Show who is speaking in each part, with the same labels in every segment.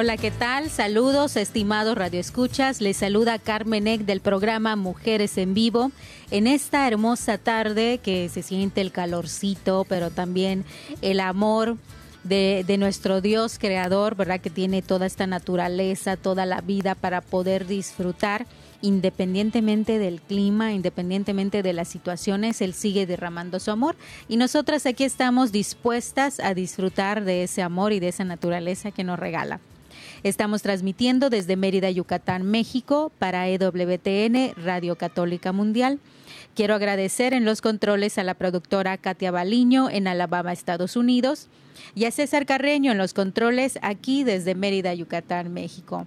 Speaker 1: Hola, ¿qué tal? Saludos, estimados radioescuchas. Les saluda Carmen Eck del programa Mujeres en Vivo. En esta hermosa tarde que se siente el calorcito, pero también el amor de, de nuestro Dios creador, ¿verdad? Que tiene toda esta naturaleza, toda la vida para poder disfrutar independientemente del clima, independientemente de las situaciones, Él sigue derramando su amor. Y nosotras aquí estamos dispuestas a disfrutar de ese amor y de esa naturaleza que nos regala. Estamos transmitiendo desde Mérida, Yucatán, México, para EWTN, Radio Católica Mundial. Quiero agradecer en los controles a la productora Katia Baliño en Alabama, Estados Unidos, y a César Carreño en los controles aquí desde Mérida, Yucatán, México.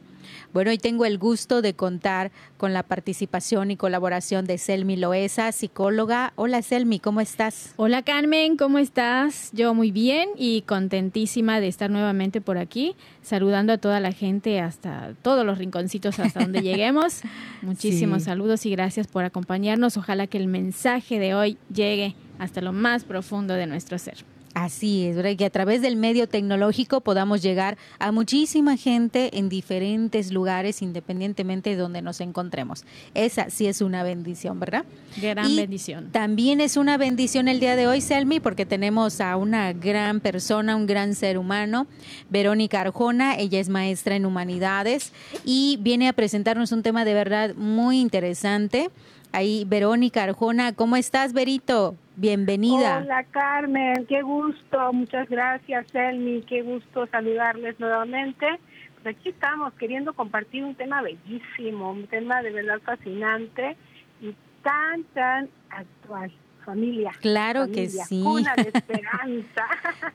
Speaker 1: Bueno, hoy tengo el gusto de contar con la participación y colaboración de Selmi Loesa, psicóloga. Hola Selmi, ¿cómo estás?
Speaker 2: Hola Carmen, ¿cómo estás? Yo muy bien y contentísima de estar nuevamente por aquí, saludando a toda la gente hasta todos los rinconcitos hasta donde lleguemos. Muchísimos
Speaker 1: Sí.
Speaker 2: saludos y gracias por acompañarnos. Ojalá que el mensaje de hoy llegue hasta lo más profundo de nuestro ser.
Speaker 1: Así es, ¿verdad? que a través del medio tecnológico podamos llegar a muchísima gente en diferentes lugares, independientemente de donde nos encontremos. Esa sí es una bendición, ¿verdad?
Speaker 2: Gran
Speaker 1: Y
Speaker 2: bendición.
Speaker 1: También es una bendición el día de hoy, Selmi, porque tenemos a una gran persona, un gran ser humano, Verónica Arjona. Ella es maestra en humanidades y viene a presentarnos un tema de verdad muy interesante. Ahí, Verónica Arjona, ¿cómo estás, Verito? Bienvenida.
Speaker 3: Hola Carmen, qué gusto, muchas gracias Elmi, qué gusto saludarles nuevamente. Pues aquí estamos queriendo compartir un tema bellísimo, un tema de verdad fascinante y tan, tan actual. Familia.
Speaker 1: Claro que sí.
Speaker 3: Cuna de esperanza.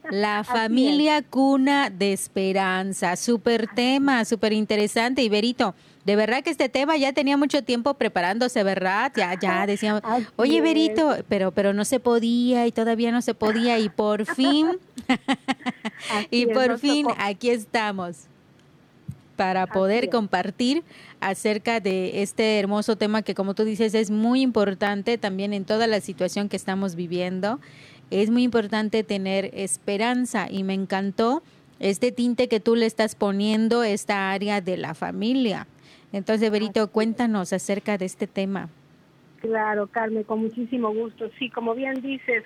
Speaker 1: La familia cuna de esperanza, súper tema, súper interesante. Y Berito, de verdad que este tema ya tenía mucho tiempo preparándose, ¿verdad? Ya, ya decíamos, oye. Berito, pero, pero no se podía y todavía no se podía y por fin, y por fin aquí estamos para poder compartir acerca de este hermoso tema que como tú dices es muy importante también en toda la situación que estamos viviendo. Es muy importante tener esperanza y me encantó este tinte que tú le estás poniendo a esta área de la familia. Entonces, Berito, cuéntanos acerca de este tema.
Speaker 3: Claro, Carmen, con muchísimo gusto. Sí, como bien dices,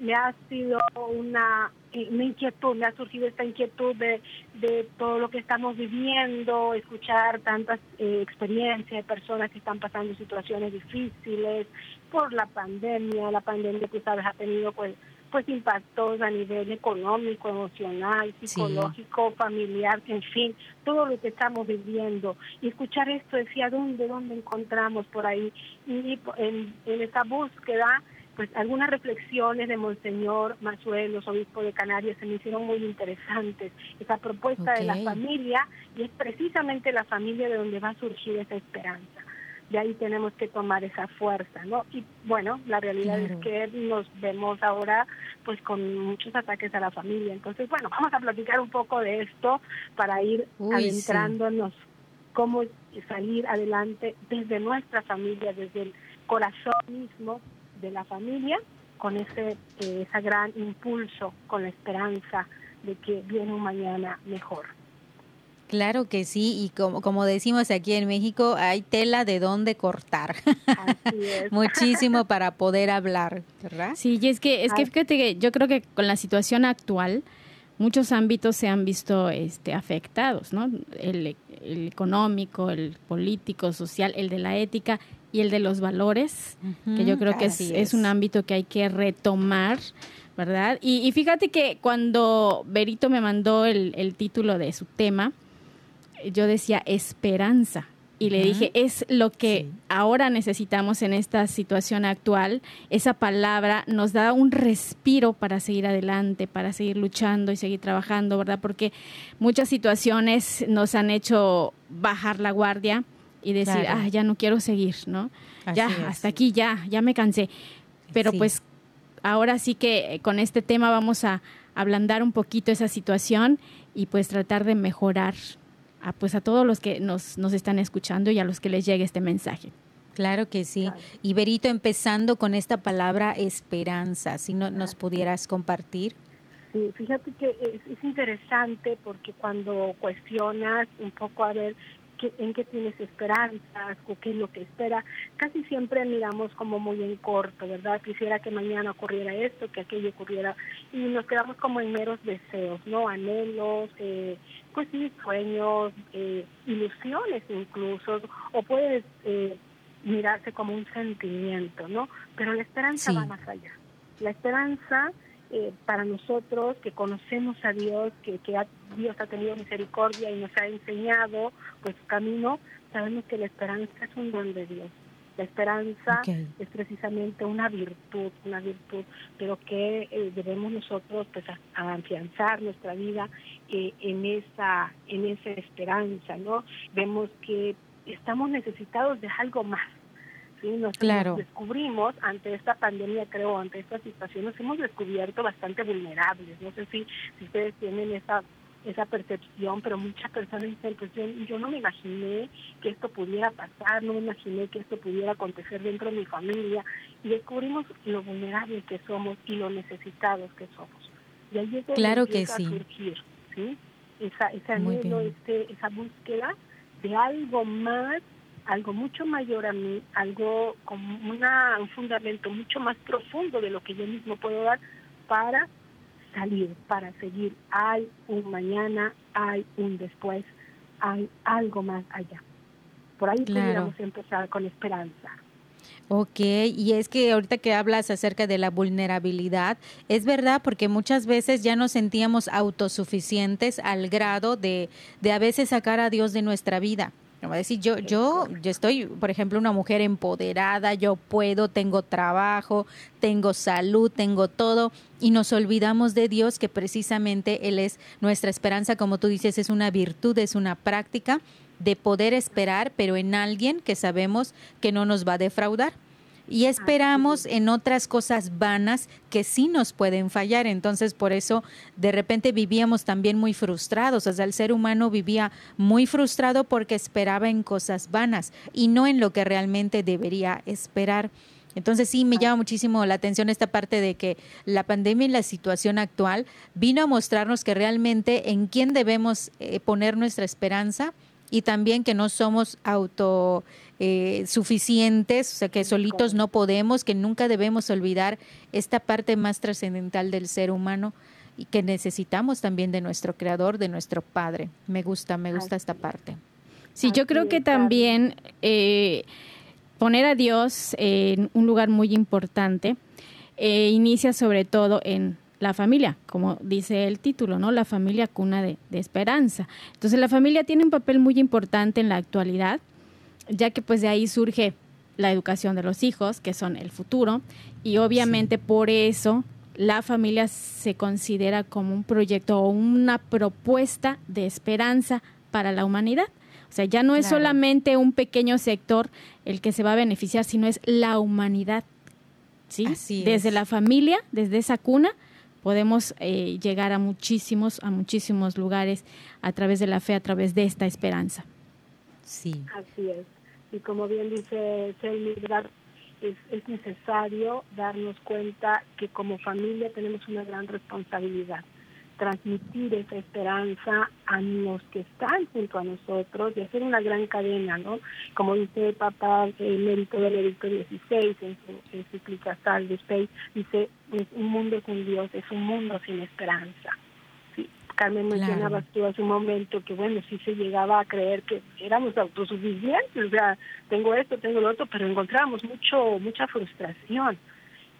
Speaker 3: me ha sido una, eh, una inquietud, me ha surgido esta inquietud de, de todo lo que estamos viviendo, escuchar tantas eh, experiencias de personas que están pasando situaciones difíciles por la pandemia. La pandemia, tú sabes, ha tenido pues pues impactos a nivel económico, emocional,
Speaker 1: Sí.
Speaker 3: psicológico, familiar, en fin, todo lo que estamos viviendo. Y escuchar esto decía, ¿dónde, dónde encontramos por ahí? Y en, en esta búsqueda, pues algunas reflexiones de Monseñor Mazuelos, obispo de Canarias, se me hicieron muy interesantes. Esa propuesta de la familia, y es precisamente la familia de donde va a surgir esa esperanza de ahí tenemos que tomar esa fuerza, ¿no? Y bueno, la realidad
Speaker 1: Claro.
Speaker 3: es que nos vemos ahora pues con muchos ataques a la familia. Entonces, bueno, vamos a platicar un poco de esto para ir
Speaker 1: Uy,
Speaker 3: adentrándonos cómo salir adelante desde nuestra familia, desde el corazón mismo de la familia, con ese eh, esa gran impulso, con la esperanza de que viene un mañana mejor.
Speaker 1: Claro que sí, y como, como decimos aquí en México, hay tela de dónde cortar.
Speaker 3: Así es.
Speaker 1: Muchísimo para poder hablar, ¿verdad?
Speaker 2: Sí, y es que, es que fíjate que yo creo que con la situación actual, muchos ámbitos se han visto este, afectados, ¿no? El, económico, el político, social, el de la ética y el de los valores, que yo creo que es, un ámbito que hay que retomar, ¿verdad? Y, fíjate que cuando Berito me mandó el, el título de su tema, yo decía esperanza y le dije, es lo que ahora necesitamos en esta situación actual. Esa palabra nos da un respiro para seguir adelante, para seguir luchando y seguir trabajando, ¿verdad? Porque muchas situaciones nos han hecho bajar la guardia y decir, ah, ya no quiero seguir, ¿no? ya, hasta aquí, ya, ya me cansé. Pero pues ahora sí que eh, con este tema vamos a ablandar un poquito esa situación y pues tratar de mejorar a, pues a todos los que nos, nos están escuchando y a los que les llegue este mensaje.
Speaker 1: Claro que sí. Y Berito, empezando con esta palabra esperanza, si no, nos pudieras compartir.
Speaker 3: Sí, fíjate que es, es, interesante porque cuando cuestionas un poco a ver en qué tienes esperanzas o qué es lo que espera. Casi siempre miramos como muy en corto, ¿verdad? Quisiera que mañana ocurriera esto, que aquello ocurriera, y nos quedamos como en meros deseos, ¿no? Anhelos, eh, pues sí, sueños, eh, ilusiones incluso, o puedes eh, mirarse como un sentimiento, ¿no? Pero la esperanza va más allá. La esperanza eh, para nosotros que conocemos a Dios, que, que Dios ha tenido misericordia y nos ha enseñado pues su camino, sabemos que la esperanza es un don de Dios. La esperanza es precisamente una virtud, una virtud, pero que eh, debemos nosotros pues afianzar nuestra vida eh, en esa en esa esperanza, ¿no? Vemos que estamos necesitados de algo más ¿sí? Nos descubrimos ante esta pandemia, creo, ante esta situación, nos hemos descubierto bastante vulnerables. No sé si, si ustedes tienen esa esa percepción, pero muchas personas dicen, pues yo, no me imaginé que esto pudiera pasar, no me imaginé que esto pudiera acontecer dentro de mi familia, y descubrimos lo vulnerables que somos y lo necesitados que somos. Y ahí es donde
Speaker 1: claro que sí.
Speaker 3: a surgir, ¿sí? Esa, esa anhelo, este, esa búsqueda de algo más algo mucho mayor a mí, algo con una, un fundamento mucho más profundo de lo que yo mismo puedo dar para salir, para seguir. Hay un mañana, hay un después, hay algo más allá. Por ahí podríamos empezar con esperanza.
Speaker 1: Ok, y es que ahorita que hablas acerca de la vulnerabilidad, es verdad porque muchas veces ya nos sentíamos autosuficientes al grado de, de a veces sacar a Dios de nuestra vida. No va a decir, yo, yo, yo estoy, por ejemplo, una mujer empoderada, yo puedo, tengo trabajo, tengo salud, tengo todo, y nos olvidamos de Dios, que precisamente Él es nuestra esperanza, como tú dices, es una virtud, es una práctica de poder esperar, pero en alguien que sabemos que no nos va a defraudar y esperamos en otras cosas vanas que sí nos pueden fallar. Entonces, por eso de repente vivíamos también muy frustrados. O sea, el ser humano vivía muy frustrado porque esperaba en cosas vanas y no en lo que realmente debería esperar. Entonces sí me llama muchísimo la atención esta parte de que la pandemia y la situación actual vino a mostrarnos que realmente en quién debemos eh, poner nuestra esperanza y también que no somos auto eh, suficientes, o sea, que solitos no podemos, que nunca debemos olvidar esta parte más trascendental del ser humano y que necesitamos también de nuestro creador, de nuestro padre. Me gusta, me gusta esta parte.
Speaker 2: Sí, yo creo que también eh, poner a Dios en un lugar muy importante eh, inicia sobre todo en la familia, como dice el título, ¿no? La familia cuna de, de, esperanza. Entonces la familia tiene un papel muy importante en la actualidad ya que pues de ahí surge la educación de los hijos, que son el futuro, y obviamente por eso la familia se considera como un proyecto o una propuesta de esperanza para la humanidad. O sea, ya no es solamente un pequeño sector el que se va a beneficiar, sino es la humanidad. ¿sí? desde la familia, desde esa cuna, podemos eh, llegar a muchísimos, a muchísimos lugares a través de la fe, a través de esta esperanza.
Speaker 3: Sí. Así es y como bien dice Selmy, es, es necesario darnos cuenta que como familia tenemos una gran responsabilidad transmitir esa esperanza a los que están junto a nosotros y hacer una gran cadena, ¿no? Como dice el Papa el mérito del Edicto 16 en su encíclica Sal de Space, dice, un mundo sin Dios es un mundo sin esperanza. Carmen mencionabas tú hace un momento que, bueno, sí se llegaba a creer que éramos autosuficientes, o sea, tengo esto, tengo lo otro, pero encontrábamos mucho mucha frustración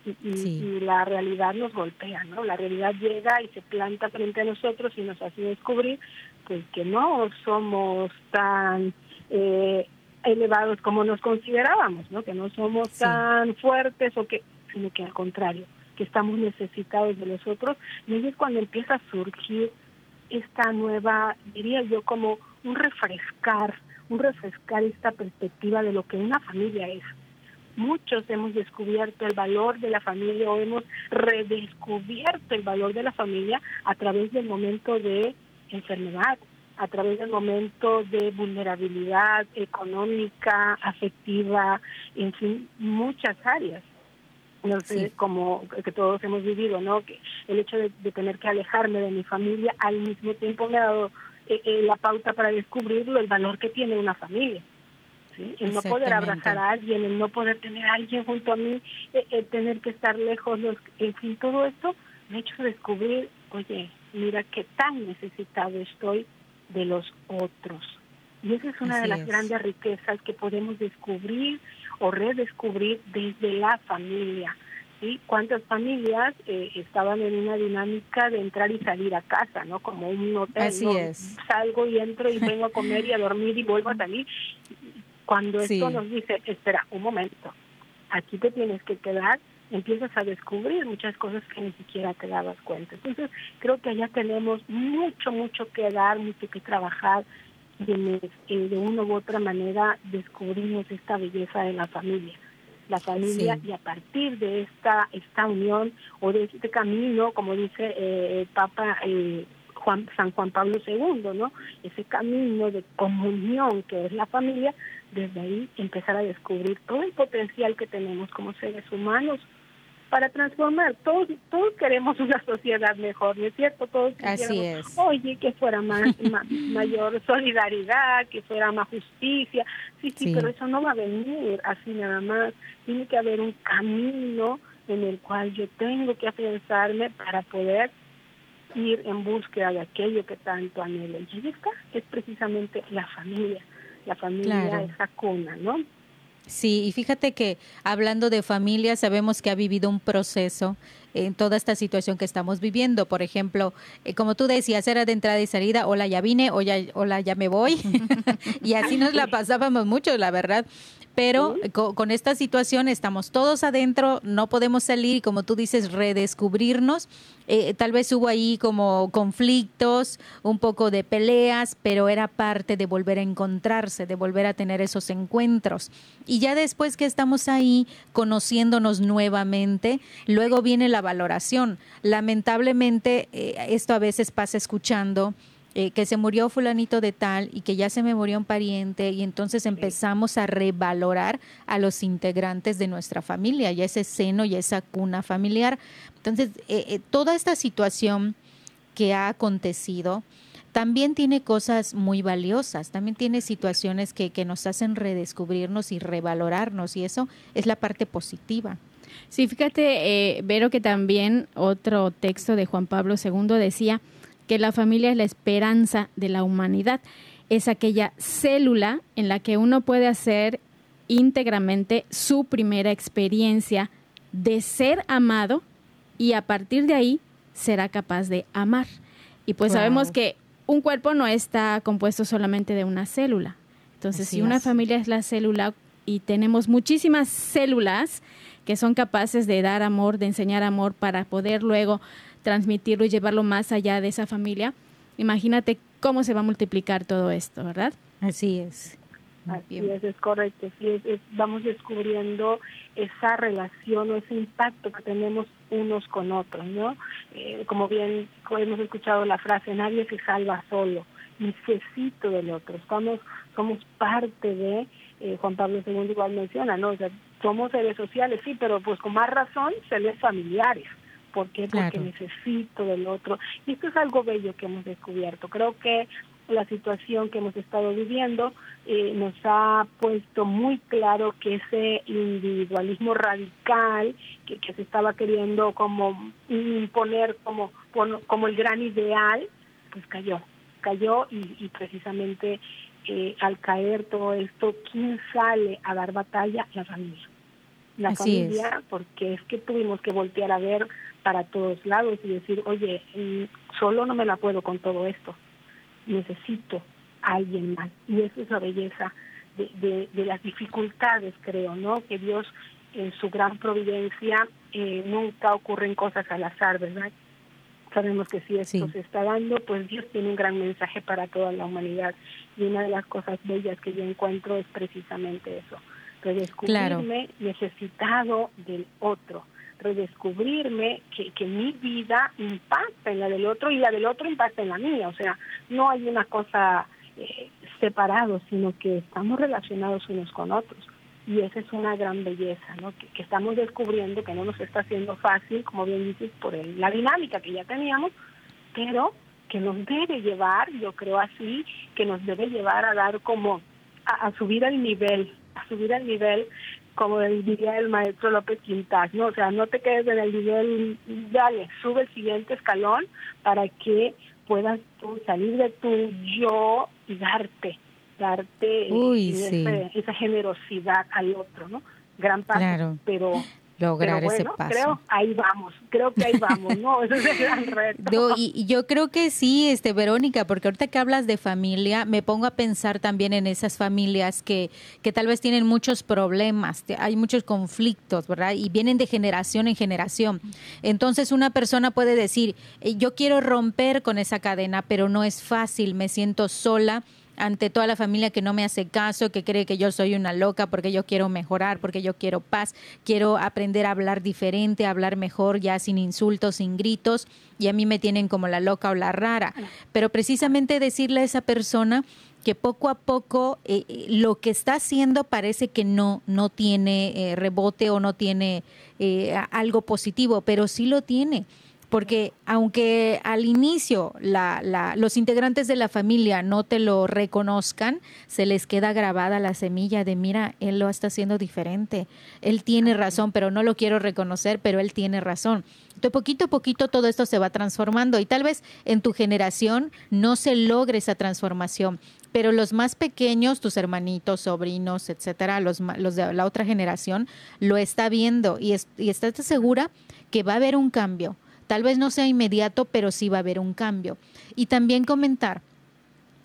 Speaker 3: y, la realidad nos golpea, ¿no? La realidad llega y se planta frente a nosotros y nos hace descubrir pues que no somos tan eh, elevados como nos considerábamos, ¿no? Que no somos tan fuertes o que, sino que al contrario, que estamos necesitados de los otros. Y ahí es cuando empieza a surgir esta nueva, diría yo, como un refrescar, un refrescar esta perspectiva de lo que una familia es. Muchos hemos descubierto el valor de la familia o hemos redescubierto el valor de la familia a través del momento de enfermedad, a través del momento de vulnerabilidad económica, afectiva, en fin, muchas áreas. No sé, como que todos hemos vivido, ¿no? Que el hecho de, tener que alejarme de mi familia al mismo tiempo me ha dado eh, eh, la pauta para descubrirlo, el valor que tiene una familia. El no poder abrazar a alguien, el no poder tener a alguien junto a mí, eh, el, tener que estar lejos, los, en fin, todo esto me ha hecho descubrir, oye, mira qué tan necesitado estoy de los otros. Y esa es una de las grandes riquezas que podemos descubrir o redescubrir desde la familia. ¿sí? ¿Cuántas familias eh, estaban en una dinámica de entrar y salir a casa, ¿no? Como un hotel.
Speaker 1: Así es.
Speaker 3: Salgo y entro y vengo a comer y a dormir y vuelvo a salir. Cuando esto nos dice, espera, un momento, aquí te tienes que quedar, empiezas a descubrir muchas cosas que ni siquiera te dabas cuenta. Entonces, creo que allá tenemos mucho, mucho que dar, mucho que trabajar, de, eh, de una u otra manera descubrimos esta belleza de la familia la familia y a partir de esta esta unión o de este camino como dice eh, el Papa eh, Juan, San Juan Pablo II, ¿no? Ese camino de comunión que es la familia, desde ahí empezar a descubrir todo el potencial que tenemos como seres humanos para transformar. Todos, todos queremos una sociedad mejor, ¿no es cierto? Todos
Speaker 1: Así es.
Speaker 3: oye, que fuera más, mayor solidaridad, que fuera más justicia. Sí, sí, pero eso no va a venir así nada más. Tiene que haber un camino en el cual yo tengo que afianzarme para poder ir en búsqueda de aquello que tanto anhelo. Y está, es precisamente la familia, la familia esa cuna, ¿no?
Speaker 1: Sí, y fíjate que hablando de familia, sabemos que ha vivido un proceso en toda esta situación que estamos viviendo. Por ejemplo, eh, como tú decías, era de entrada y salida, hola, ya vine, hola, hola ya me voy. y así nos la pasábamos mucho, la verdad pero con, esta situación estamos todos adentro, no podemos salir y como tú dices, redescubrirnos. Eh, tal vez hubo ahí como conflictos, un poco de peleas, pero era parte de volver a encontrarse, de volver a tener esos encuentros. Y ya después que estamos ahí conociéndonos nuevamente, luego viene la valoración. Lamentablemente, eh, esto a veces pasa escuchando eh, que se murió fulanito de tal y que ya se me murió un pariente y entonces empezamos a revalorar a los integrantes de nuestra familia y ese seno y esa cuna familiar. Entonces, eh, eh, toda esta situación que ha acontecido también tiene cosas muy valiosas, también tiene situaciones que, que nos hacen redescubrirnos y revalorarnos y eso es la parte positiva.
Speaker 2: Sí, fíjate, Vero, que también otro texto de Juan Pablo II decía, que la familia es la esperanza de la humanidad. Es aquella célula en la que uno puede hacer íntegramente su primera experiencia de ser amado y a partir de ahí será capaz de amar. Y pues sabemos que un cuerpo no está compuesto solamente de una célula. Entonces, si una familia es la célula y tenemos muchísimas células que son capaces de dar amor, de enseñar amor para poder luego transmitirlo y llevarlo más allá de esa familia, imagínate cómo se va a multiplicar todo esto, ¿verdad?
Speaker 1: Así es.
Speaker 3: Así es, es correcto. Sí, vamos descubriendo esa relación o ese impacto que tenemos unos con otros, ¿no? Eh, como bien hemos escuchado la frase, nadie se salva solo, necesito del otro, estamos, somos parte de, eh, Juan Pablo II igual menciona, ¿no? O sea, somos seres sociales, sí, pero pues con más razón seres familiares. ¿Por qué? Porque necesito del otro. Y esto es algo bello que hemos descubierto. Creo que la situación que hemos estado viviendo eh, nos ha puesto muy claro que ese individualismo radical que, se estaba queriendo como imponer como, como el gran ideal, pues cayó, cayó y, precisamente eh, al caer todo esto, ¿quién sale a dar batalla? La familia. La familia, porque es que tuvimos que voltear a ver para todos lados y decir, oye, mm, solo no me la puedo con todo esto, necesito a alguien más. Y esa es la belleza de, de, las dificultades, creo, ¿no? Que Dios en su gran providencia eh, nunca ocurren cosas al azar, ¿verdad? Sabemos que si esto se está dando, pues Dios tiene un gran mensaje para toda la humanidad. Y una de las cosas bellas que yo encuentro es precisamente eso, redescubrirme necesitado del otro, redescubrirme que, que mi vida impacta en la del otro y la del otro impacta en la mía. O sea, no hay una cosa eh, separados, sino que estamos relacionados unos con otros y esa es una gran belleza, ¿no? Que, estamos descubriendo que no nos está haciendo fácil, como bien dices, por la dinámica que ya teníamos, pero que nos debe llevar, yo creo así, que nos debe llevar a dar como, a, subir al nivel, a subir al nivel, como diría el maestro López Quintas, ¿no? O sea, no te quedes en el nivel, dale, sube el siguiente escalón para que puedas tú salir de tu yo y darte, darte esa, generosidad al otro, ¿no? Gran parte, pero
Speaker 1: lograr ese paso.
Speaker 3: Creo ahí vamos, creo que ahí vamos, ¿no? Ese es el gran reto.
Speaker 1: y, yo creo que sí, este Verónica, porque ahorita que hablas de familia, me pongo a pensar también en esas familias que, que tal vez tienen muchos problemas, hay muchos conflictos, ¿verdad? Y vienen de generación en generación. Entonces una persona puede decir, eh, yo quiero romper con esa cadena, pero no es fácil, me siento sola ante toda la familia que no me hace caso, que cree que yo soy una loca porque yo quiero mejorar, porque yo quiero paz, quiero aprender a hablar diferente, a hablar mejor, ya sin insultos, sin gritos, y a mí me tienen como la loca o la rara. Pero precisamente decirle a esa persona que poco a poco eh, eh, lo que está haciendo parece que no, no tiene eh, rebote o no tiene algo positivo, pero sí lo tiene porque aunque al inicio los integrantes de la familia no te lo reconozcan, se les queda grabada la semilla de, mira, él lo está haciendo diferente, él tiene razón, pero no lo quiero reconocer, pero él tiene razón. Entonces, poquito a poquito todo esto se va transformando y tal vez en tu generación no se logre esa transformación, pero los más pequeños, tus hermanitos, sobrinos, etcétera, los, los de la otra generación, lo está viendo y, y estás segura que va a haber un cambio Tal vez no sea inmediato, pero sí va a haber un cambio. Y también comentar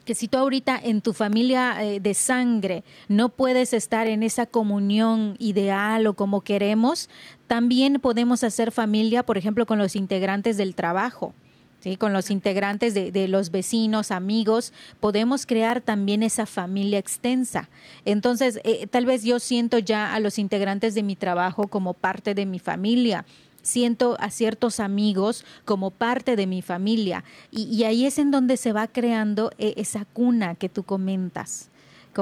Speaker 1: que si tú ahorita en tu familia eh, de sangre no puedes estar en esa comunión ideal o como queremos, también podemos hacer familia, por ejemplo, con los integrantes del trabajo. ¿Sí? con los integrantes de, los vecinos, amigos, podemos crear también esa familia extensa. Entonces, eh, tal vez yo siento ya a los integrantes de mi trabajo como parte de mi familia siento a ciertos amigos como parte de mi familia y, ahí es en donde se va creando eh, esa cuna que tú comentas.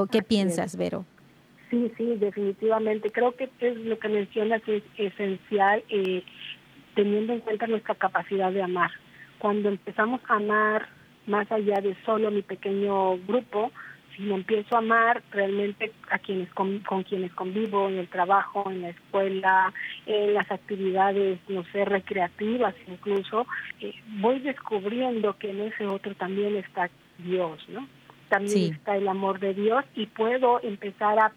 Speaker 1: ¿Qué piensas, Vero?
Speaker 3: Sí, sí, definitivamente. Creo que es lo que mencionas es esencial eh, teniendo en cuenta nuestra capacidad de amar. Cuando empezamos a amar más allá de solo mi pequeño grupo, me empiezo a amar realmente a quienes con, quienes convivo en el trabajo, en la escuela, en las actividades, no sé, recreativas incluso, eh, voy descubriendo que en ese otro también está Dios, ¿no? También está el amor de Dios y puedo empezar a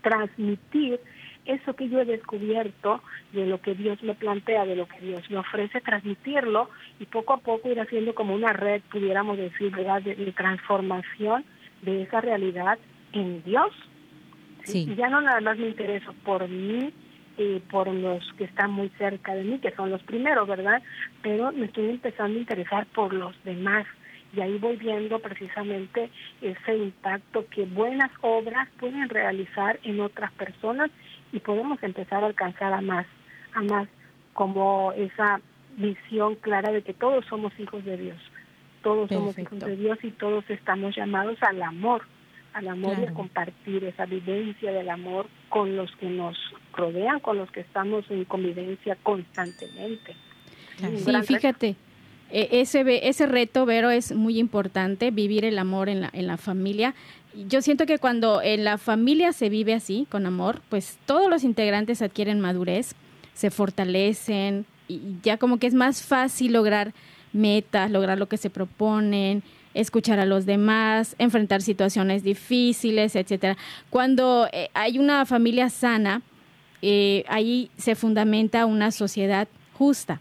Speaker 3: transmitir eso que yo he descubierto de lo que Dios me plantea, de lo que Dios me ofrece, transmitirlo y poco a poco ir haciendo como una red, pudiéramos decir, ¿verdad?, de transformación de esa realidad en Dios. Y ya no nada más me intereso por mí y por los que están muy cerca de mí, que son los primeros, ¿verdad? Pero me estoy empezando a interesar por los demás. Y ahí voy viendo precisamente ese impacto que buenas obras pueden realizar en otras personas y podemos empezar a alcanzar a más, a más como esa visión clara de que todos somos hijos de Dios todos somos hijos de Dios y todos estamos llamados al amor, al amor y a compartir esa vivencia del amor con los que nos rodean, con los que estamos en convivencia constantemente.
Speaker 2: Sí, fíjate, e, ese, ese reto, Vero, es muy importante, vivir el amor en la, en la familia. Yo siento que cuando en la familia se vive así, con amor, pues todos los integrantes adquieren madurez, se fortalecen y ya como que es más fácil lograr metas, lograr lo que se proponen, escuchar a los demás, enfrentar situaciones difíciles, etcétera. Cuando eh, hay una familia sana, eh, ahí se fundamenta una sociedad justa.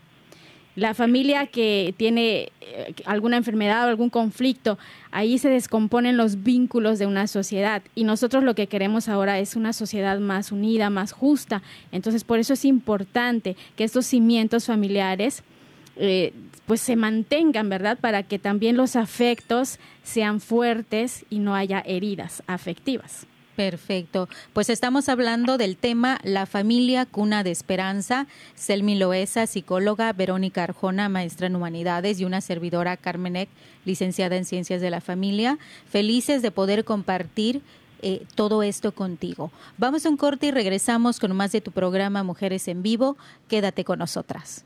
Speaker 2: La familia que tiene eh, alguna enfermedad o algún conflicto, ahí se descomponen los vínculos de una sociedad y nosotros lo que queremos ahora es una sociedad más unida, más justa. Entonces, por eso es importante que estos cimientos familiares eh, pues se mantengan, ¿verdad? Para que también los afectos sean fuertes y no haya heridas afectivas.
Speaker 1: Perfecto. Pues estamos hablando del tema La familia cuna de esperanza. Selmi Loesa, psicóloga, Verónica Arjona, maestra en humanidades y una servidora Carmenek, licenciada en ciencias de la familia. Felices de poder compartir eh, todo esto contigo. Vamos a un corte y regresamos con más de tu programa Mujeres en Vivo. Quédate con nosotras.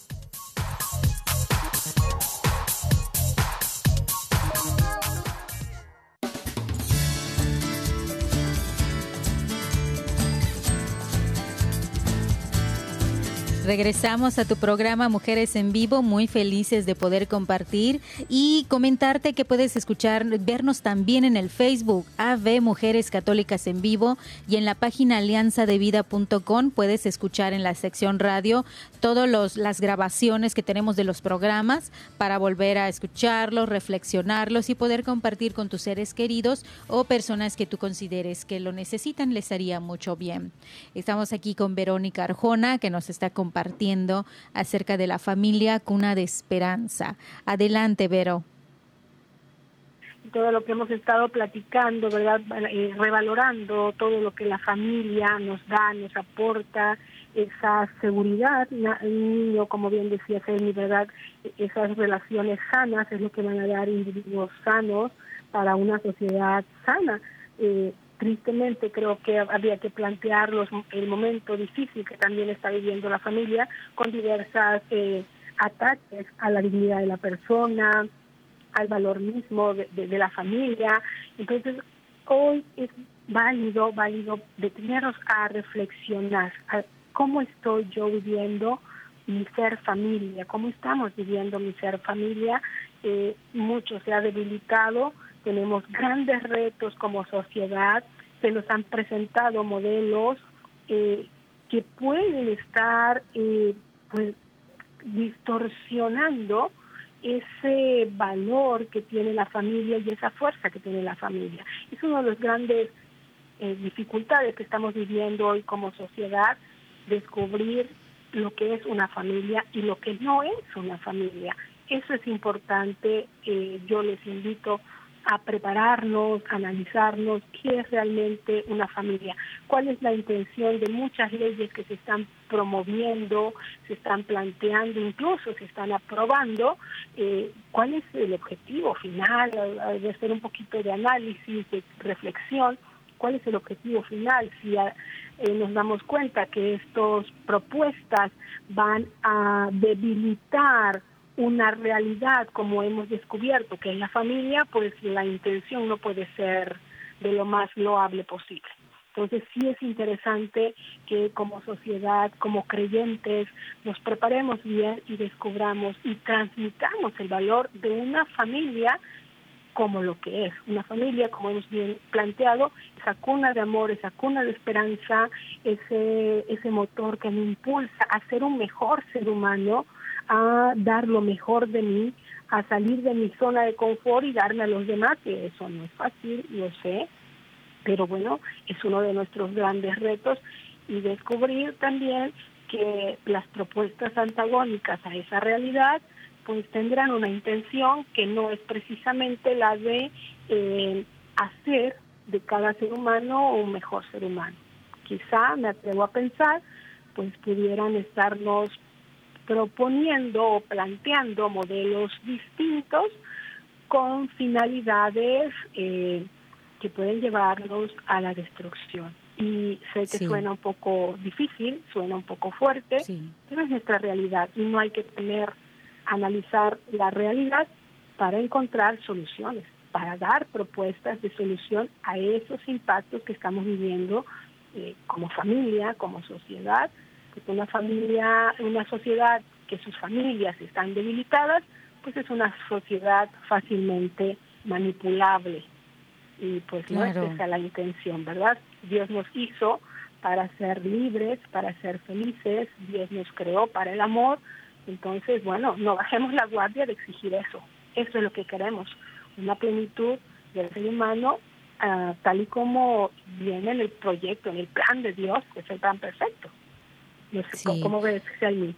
Speaker 1: Regresamos a tu programa Mujeres en Vivo, muy felices de poder compartir y comentarte que puedes escuchar, vernos también en el Facebook AV Mujeres Católicas en Vivo y en la página alianzadevida.com puedes escuchar en la sección radio todas las grabaciones que tenemos de los programas para volver a escucharlos, reflexionarlos y poder compartir con tus seres queridos o personas que tú consideres que lo necesitan, les haría mucho bien. Estamos aquí con Verónica Arjona que nos está compartiendo compartiendo acerca de la familia cuna de esperanza. Adelante, Vero.
Speaker 3: Todo lo que hemos estado platicando, ¿verdad? Revalorando todo lo que la familia nos da, nos aporta, esa seguridad, niño, como bien decía Fermi, ¿verdad? Esas relaciones sanas es lo que van a dar individuos sanos para una sociedad sana. Eh, tristemente creo que habría que plantear el momento difícil que también está viviendo la familia con diversas eh, ataques a la dignidad de la persona, al valor mismo de, la familia. Entonces, hoy es válido, válido detenernos a reflexionar a cómo estoy yo viviendo mi ser familia, cómo estamos viviendo mi ser familia. Eh, mucho se ha debilitado tenemos grandes retos como sociedad, se nos han presentado modelos eh, que pueden estar eh, pues distorsionando ese valor que tiene la familia y esa fuerza que tiene la familia. Es una de las grandes eh, dificultades que estamos viviendo hoy como sociedad, descubrir lo que es una familia y lo que no es una familia. Eso es importante, yo les invito a prepararnos, a analizarnos qué es realmente una familia, cuál es la intención de muchas leyes que se están promoviendo, se están planteando, incluso se están aprobando, eh, cuál es el objetivo final, de hacer un poquito de análisis, de reflexión, cuál es el objetivo final, si eh, nos damos cuenta que estas propuestas van a debilitar una realidad como hemos descubierto que en la familia, pues la intención no puede ser de lo más loable posible. Entonces sí es interesante que como sociedad, como creyentes, nos preparemos bien y descubramos y transmitamos el valor de una familia como lo que es. Una familia, como hemos bien planteado, esa cuna de amor, esa cuna de esperanza, ese, ese motor que me impulsa a ser un mejor ser humano, a dar lo mejor de mí, a salir de mi zona de confort y darme a los demás, que eso no es fácil, lo sé, pero bueno, es uno de nuestros grandes retos y descubrir también que las propuestas antagónicas a esa realidad pues tendrán una intención que no es precisamente la de eh, hacer de cada ser humano un mejor ser humano. Quizá, me atrevo a pensar, pues pudieran estarnos proponiendo o planteando modelos distintos con finalidades eh, que pueden llevarnos a la destrucción. Y sé que suena un poco difícil, suena un poco fuerte, pero es nuestra realidad y no hay que tener analizar la realidad para encontrar soluciones, para dar propuestas de solución a esos impactos que estamos viviendo eh, como familia, como sociedad, porque una familia, una sociedad que sus familias están debilitadas, pues es una sociedad fácilmente manipulable. Y pues no es esa la intención, ¿verdad? Dios nos hizo para ser libres, para ser felices, Dios nos creó para el amor, entonces, bueno, no bajemos la guardia de exigir eso. Eso es lo que queremos, una plenitud del ser humano ah, tal y como viene en el proyecto, en el plan de Dios, que es el plan perfecto. No sé, ¿cómo ves, Xalmi?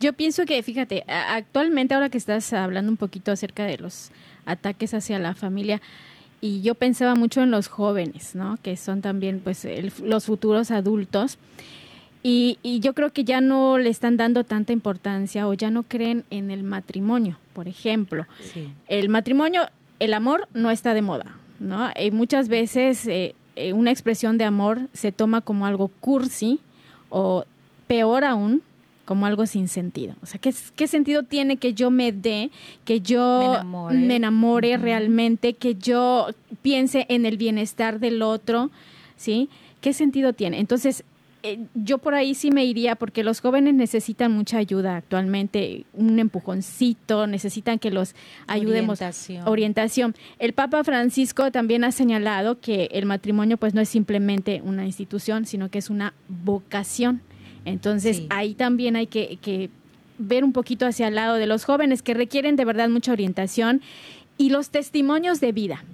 Speaker 2: Yo pienso que, fíjate, actualmente ahora que estás hablando un poquito acerca de los ataques hacia la familia, y yo pensaba mucho en los jóvenes, ¿no? Que son también, pues, los futuros adultos. Y, yo creo que ya no le están dando tanta importancia o ya no creen en el matrimonio, por ejemplo. El matrimonio, el amor no está de moda, ¿no? Y muchas veces eh, eh, una expresión de amor se toma como algo cursi o peor aún, como algo sin sentido. O sea, ¿qué, qué sentido tiene que yo me dé, que yo me enamore, realmente, que yo piense en el bienestar del otro? ¿Sí? ¿Qué sentido tiene? Entonces, eh, yo por ahí sí me iría porque los jóvenes necesitan mucha ayuda actualmente, un empujoncito, necesitan que los ayudemos. Orientación. Orientación. El Papa Francisco también ha señalado que el matrimonio pues no es simplemente una institución, sino que es una vocación. Entonces ahí también hay que, que ver un poquito hacia el lado de los jóvenes que requieren de verdad mucha orientación y los testimonios de vida.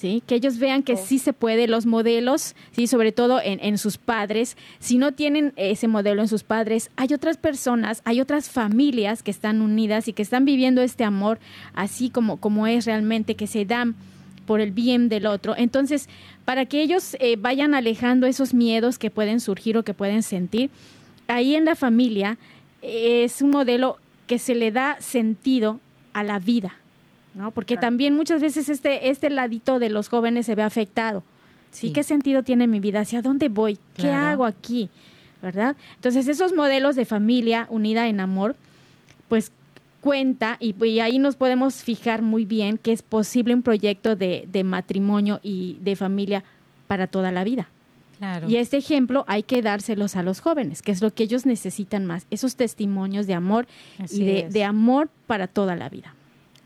Speaker 2: ¿Sí? Que ellos vean que oh. sí se puede, los modelos, ¿sí? Sobre todo en, en, sus padres. Si no tienen ese modelo en sus padres, hay otras personas, hay otras familias que están unidas y que están viviendo este amor así como, como es realmente, que se dan por el bien del otro. Entonces, para que ellos eh, vayan alejando esos miedos que pueden surgir o que pueden sentir, ahí en la familia eh, es un modelo que se le da sentido a la vida, ¿no? Porque también muchas veces este, este ladito de los jóvenes se ve afectado. ¿Sí? ¿Qué sentido tiene mi vida? ¿Hacia dónde voy? ¿Qué hago aquí? ¿Verdad? Entonces, esos modelos de familia unida en amor, pues cuenta y, ahí nos podemos fijar muy bien que es posible un proyecto de, de matrimonio y de familia para toda la vida. Y este ejemplo hay que dárselos a los jóvenes, que es lo que ellos necesitan más, esos testimonios de amor y de, de, amor para toda la vida.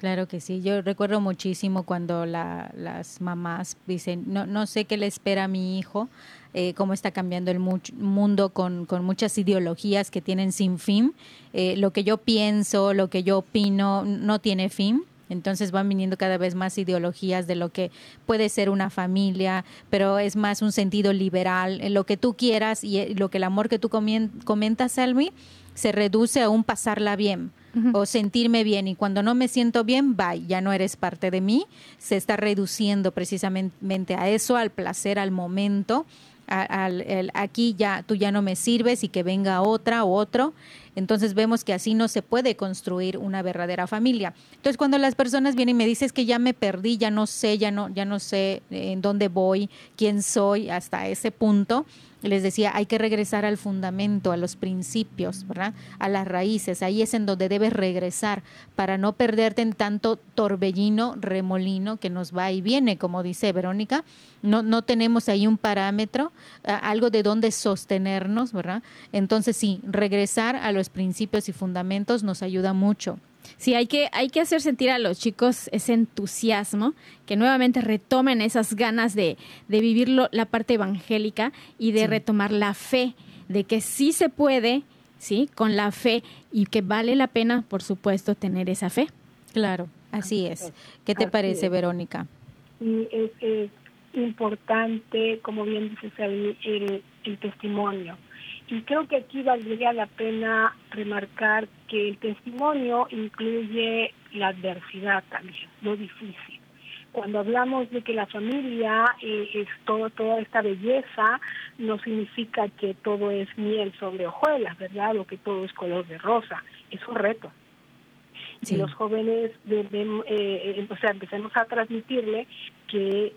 Speaker 1: Claro que sí, yo recuerdo muchísimo cuando las mamás dicen, no, no sé qué le espera a mi hijo, eh, cómo está cambiando el mundo con, con, muchas ideologías que tienen sin fin. Eh, lo que yo pienso, lo que yo opino, no tiene fin. Entonces van viniendo cada vez más ideologías de lo que puede ser una familia, pero es más un sentido liberal, en lo que tú quieras y eh, lo que el amor que tú comentas, Selmi, se reduce a un pasarla bien o sentirme bien y cuando no me siento bien, bye, ya no eres parte de mí, se está reduciendo precisamente a eso, al placer, al momento, al, aquí ya tú ya no me sirves y que venga otra o otro. Entonces vemos que así no se puede construir una verdadera familia. Entonces cuando las personas vienen y me dicen que ya me perdí, ya no sé, ya no, ya no sé en dónde voy, quién soy, hasta ese punto, les decía, hay que regresar al fundamento, a los principios, ¿verdad? A las raíces. Ahí es en donde debes regresar para no perderte en tanto torbellino, remolino que nos va y viene, como dice Verónica. No, no tenemos ahí un parámetro, algo de donde sostenernos, ¿verdad? Entonces sí, regresar a los principios y fundamentos nos ayuda mucho.
Speaker 2: Sí, hay que, hay que hacer sentir a los chicos ese entusiasmo, que nuevamente retomen esas ganas de, de vivir la parte evangélica y de retomar la fe, de que sí se puede, ¿sí? Con la fe y que vale la pena, por supuesto, tener esa fe.
Speaker 1: Claro, así es. ¿Qué te parece, Verónica?
Speaker 3: es, es, importante, como bien dices, el, el testimonio y creo que aquí valdría la pena remarcar que el testimonio incluye la adversidad también, lo difícil. Cuando hablamos de que la familia eh, es todo, toda esta belleza, no significa que todo es miel sobre hojuelas, ¿verdad? O que todo es color de rosa. Es un reto. Si los jóvenes deben, eh, eh, o sea, empecemos a transmitirle que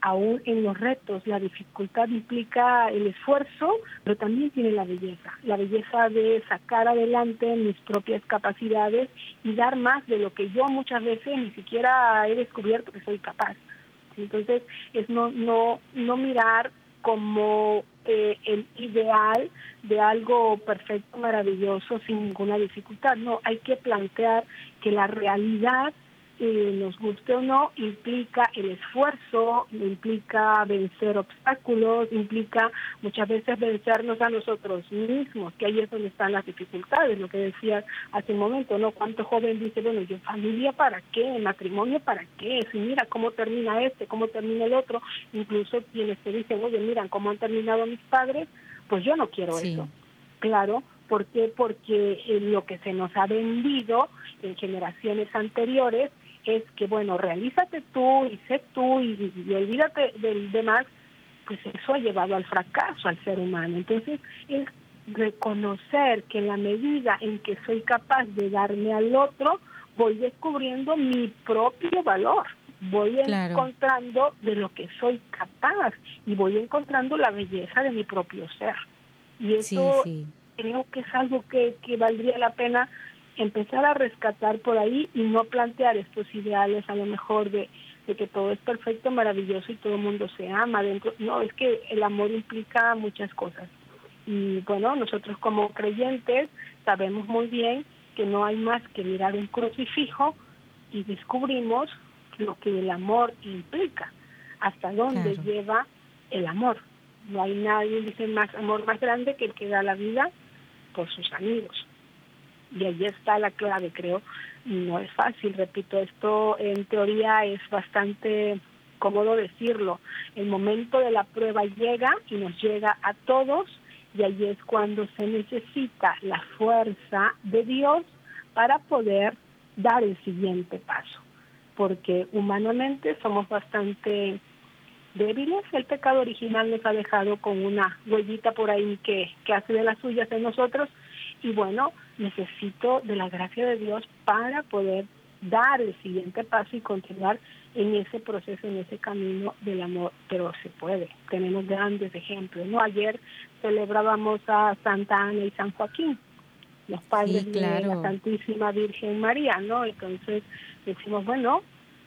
Speaker 3: aún en los retos, la dificultad implica el esfuerzo, pero también tiene la belleza, la belleza de sacar adelante mis propias capacidades y dar más de lo que yo muchas veces ni siquiera he descubierto que soy capaz. Entonces, es no, no, no mirar como eh, el ideal de algo perfecto, maravilloso, sin ninguna dificultad. No, hay que plantear que la realidad nos guste o no, implica el esfuerzo, implica vencer obstáculos, implica muchas veces vencernos a nosotros mismos, que ahí es donde están las dificultades, lo que decía hace un momento, ¿no? ¿Cuánto joven dice, bueno, yo familia para qué, matrimonio para qué? Si mira cómo termina este, cómo termina el otro, incluso quienes te dicen, oye, miran cómo han terminado mis padres, pues yo no quiero eso. Claro, ¿por qué? Porque lo que se nos ha vendido en generaciones anteriores es que, bueno, realízate tú y sé tú y, olvídate del demás, pues eso ha llevado al fracaso al ser humano. Entonces, es reconocer que en la medida en que soy capaz de darme al otro, voy descubriendo mi propio valor, voy encontrando de lo que soy capaz y voy encontrando la belleza de mi propio ser. Y eso creo que es algo que, que valdría la pena empezar a rescatar por ahí y no plantear estos ideales a lo mejor de, que todo es perfecto, maravilloso y todo el mundo se ama dentro. No, es que el amor implica muchas cosas. Y bueno, nosotros como creyentes sabemos muy bien que no hay más que mirar un crucifijo y descubrimos lo que el amor implica, hasta dónde lleva el amor. No hay nadie, dice, más amor más grande que el que da la vida por sus amigos y ahí está la clave, creo. No es fácil, repito, esto en teoría es bastante cómodo decirlo. El momento de la prueba llega y nos llega a todos y ahí es cuando se necesita la fuerza de Dios para poder dar el siguiente paso, porque humanamente somos bastante débiles, el pecado original nos ha dejado con una huellita por ahí que, que hace de las suyas en nosotros y bueno, necesito de la gracia de Dios para poder dar el siguiente paso y continuar en ese proceso, en ese camino del amor, pero se puede. Tenemos grandes ejemplos, ¿no? Ayer celebrábamos a Santa Ana y San Joaquín, los padres de la Santísima Virgen María, ¿no? Entonces decimos, bueno,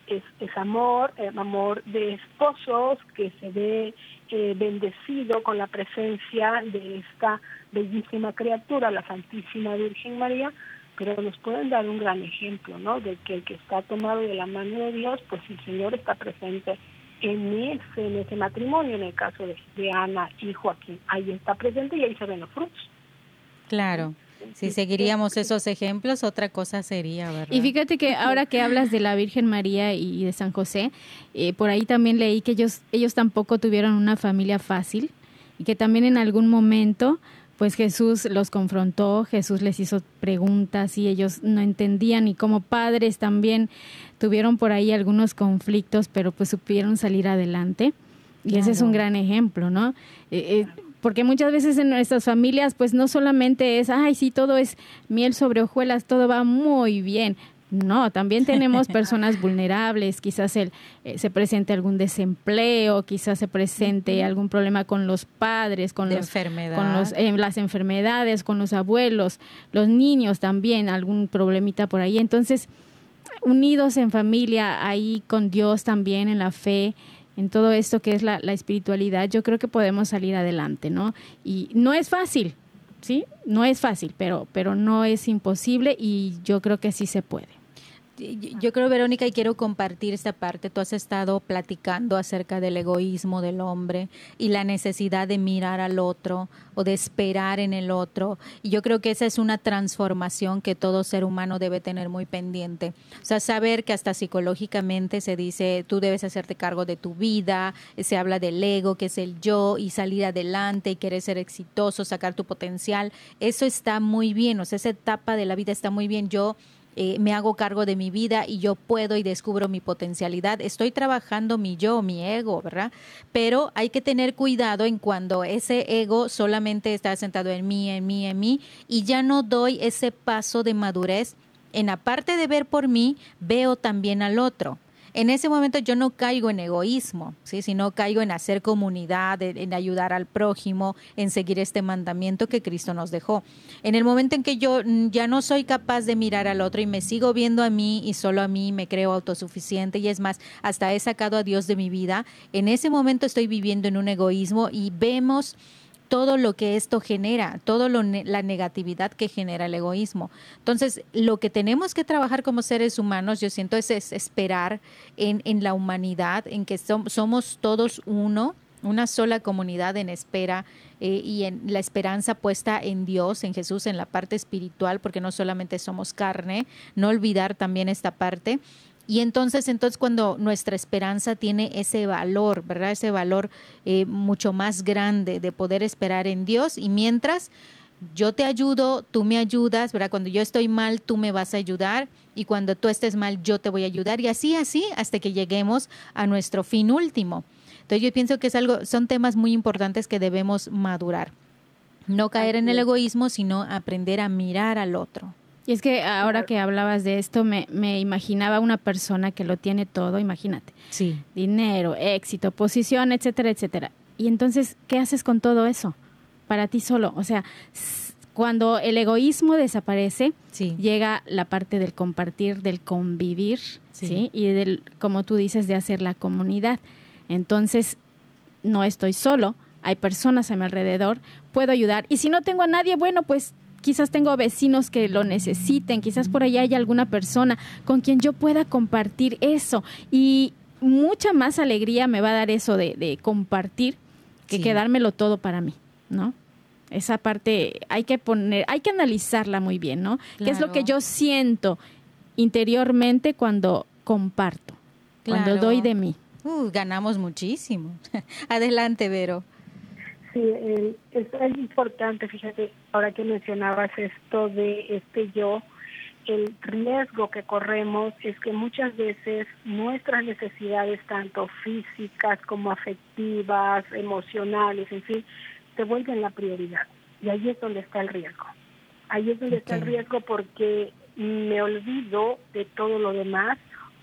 Speaker 3: es, es amor, eh, amor de esposos que se ve eh, bendecido con la presencia de esta bellísima criatura, la Santísima Virgen María, pero nos pueden dar un gran ejemplo, ¿no? De que el que está tomado de la mano de Dios, pues el Señor está presente en ese, en ese matrimonio, en el caso de, de Ana y Joaquín. Ahí está presente y ahí se ven los frutos.
Speaker 1: Claro. Si seguiríamos esos ejemplos, otra cosa sería, ¿verdad?
Speaker 2: Y fíjate que ahora que hablas de la Virgen María y de San José, eh, por ahí también leí que ellos, ellos tampoco tuvieron una familia fácil y que también en algún momento pues Jesús los confrontó, Jesús les hizo preguntas y ellos no entendían y como padres también tuvieron por ahí algunos conflictos, pero pues supieron salir adelante. Y ese es un gran ejemplo, ¿no? Eh, eh, porque muchas veces en nuestras familias pues no solamente es, ay, sí, todo es miel sobre hojuelas, todo va muy bien. No, también tenemos personas vulnerables, quizás el, eh, se presente algún desempleo, quizás se presente algún problema con los padres, con, los, con los, eh, las enfermedades, con los abuelos, los niños también, algún problemita por ahí. Entonces, unidos en familia, ahí con Dios también, en la fe, en todo esto que es la, espiritualidad, yo creo que podemos salir adelante, ¿no? Y no es fácil, ¿sí? No es fácil, pero, pero no es imposible y yo creo que sí se puede.
Speaker 1: Yo creo, Verónica, y quiero compartir esta parte. Tú has estado platicando acerca del egoísmo del hombre y la necesidad de mirar al otro o de esperar en el otro. Y yo creo que esa es una transformación que todo ser humano debe tener muy pendiente. O sea, saber que hasta psicológicamente se dice, tú debes hacerte cargo de tu vida, se habla del ego, que es el yo, y salir adelante y querer ser exitoso, sacar tu potencial. Eso está muy bien, o sea, esa etapa de la vida está muy bien. Yo eh, me hago cargo de mi vida y yo puedo y descubro mi potencialidad. Estoy trabajando mi yo, mi ego, ¿verdad? Pero hay que tener cuidado en cuando ese ego solamente está sentado en mí, en mí, en mí, y ya no doy ese paso de madurez. En aparte de ver por mí, veo también al otro en ese momento yo no caigo en egoísmo, ¿sí? sino caigo en hacer comunidad, en, ayudar al prójimo, en seguir este mandamiento que Cristo nos dejó. En el momento en que yo mm, ya no soy capaz de mirar al otro y me sigo viendo a mí y solo a mí me creo autosuficiente y es más, hasta he sacado a Dios de mi vida, en ese momento estoy viviendo en un egoísmo y vemos todo lo que esto genera, toda la negatividad que genera el egoísmo. Entonces, lo que tenemos que trabajar como seres humanos, yo siento, es, esperar en, la humanidad, en que somos todos uno, una sola comunidad en espera eh, y en la esperanza puesta en Dios, en Jesús, en la parte espiritual, porque no solamente somos carne, no olvidar también esta parte. Y entonces, entonces cuando nuestra esperanza tiene ese valor, ¿verdad? Ese valor eh, mucho más grande de poder esperar en Dios y mientras yo te ayudo, tú me ayudas, ¿verdad? Cuando yo estoy mal, tú me vas a ayudar y cuando tú estés mal, yo te voy a ayudar y así, así, hasta que lleguemos a nuestro fin último. Entonces yo pienso que es algo, son temas muy importantes que debemos madurar. No caer en el egoísmo, sino aprender a mirar al otro.
Speaker 2: Y es que ahora que hablabas de esto, me, me, imaginaba una persona que lo tiene todo, imagínate.
Speaker 1: Sí.
Speaker 2: Dinero, éxito, posición, etcétera, etcétera. Y entonces, ¿qué haces con todo eso? Para ti solo. O sea, cuando el egoísmo desaparece, llega la parte del compartir, del convivir, sí. Y del, como tú dices, de hacer la comunidad. Entonces, no estoy solo, hay personas a mi alrededor, puedo ayudar. Y si no tengo a nadie, bueno, pues quizás tengo vecinos que lo necesiten, quizás por allá hay alguna persona con quien yo pueda compartir eso. Y mucha más alegría me va a dar eso de, compartir que quedármelo todo para mí, ¿no? Esa parte hay que poner, hay que analizarla muy bien, ¿no? ¿Qué es lo que yo siento interiormente cuando comparto, cuando doy de mí?
Speaker 1: Uh, ganamos muchísimo. Adelante, Vero.
Speaker 3: Sí, es, es importante, fíjate, ahora que mencionabas esto de este yo, el riesgo que corremos es que muchas veces nuestras necesidades, tanto físicas como afectivas, emocionales, en fin, se vuelven la prioridad. Y ahí es donde está el riesgo. Ahí es donde está el riesgo porque me olvido de todo lo demás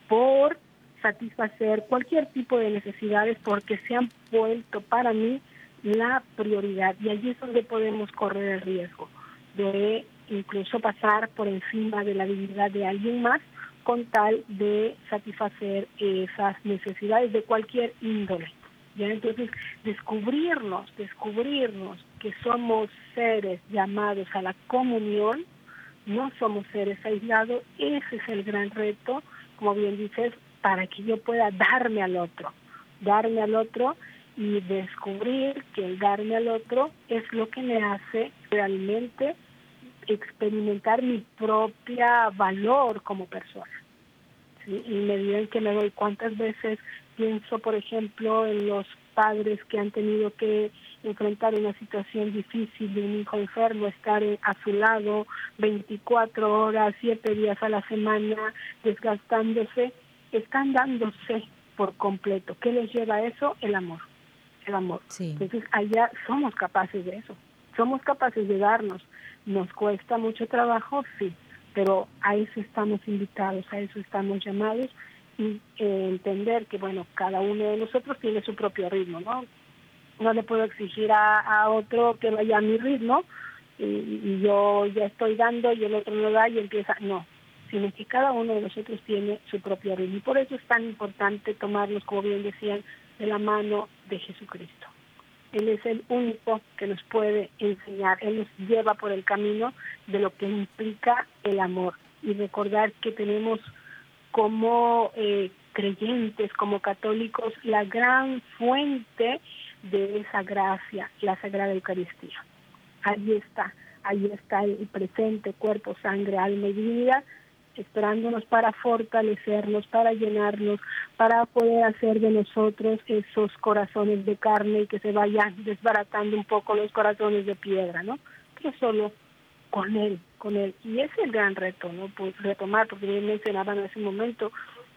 Speaker 3: por satisfacer cualquier tipo de necesidades porque se han vuelto para mí la prioridad y allí es donde podemos correr el riesgo de incluso pasar por encima de la dignidad de alguien más con tal de satisfacer esas necesidades de cualquier índole. ¿ya? Entonces, descubrirnos, descubrirnos que somos seres llamados a la comunión, no somos seres aislados, ese es el gran reto, como bien dices, para que yo pueda darme al otro, darme al otro y descubrir que darme al otro es lo que me hace realmente experimentar mi propia valor como persona. ¿sí? Y medida en que me doy cuántas veces pienso, por ejemplo, en los padres que han tenido que enfrentar una situación difícil de un hijo enfermo, estar a su lado 24 horas, 7 días a la semana, desgastándose, están dándose por completo. ¿Qué les lleva a eso? El amor el amor. Entonces allá somos capaces de eso, somos capaces de darnos. Nos cuesta mucho trabajo, sí, pero a eso estamos invitados, a eso estamos llamados y eh, entender que, bueno, cada uno de nosotros tiene su propio ritmo, ¿no? No le puedo exigir a, otro que vaya a mi ritmo y, y, yo ya estoy dando y el otro no da y empieza, no, sino que cada uno de nosotros tiene su propio ritmo. Y por eso es tan importante tomarnos, como bien decían, de la mano de Jesucristo. Él es el único que nos puede enseñar, Él nos lleva por el camino de lo que implica el amor y recordar que tenemos como eh, creyentes, como católicos, la gran fuente de esa gracia, la Sagrada Eucaristía. Ahí está, ahí está el presente, cuerpo, sangre, alma y vida, esperándonos para fortalecernos, para llenarnos, para poder hacer de nosotros esos corazones de carne y que se vayan desbaratando un poco los corazones de piedra, ¿no? Pero solo con Él, con Él. Y ese es el gran reto, ¿no? Pues retomar, porque bien mencionaban en ese momento,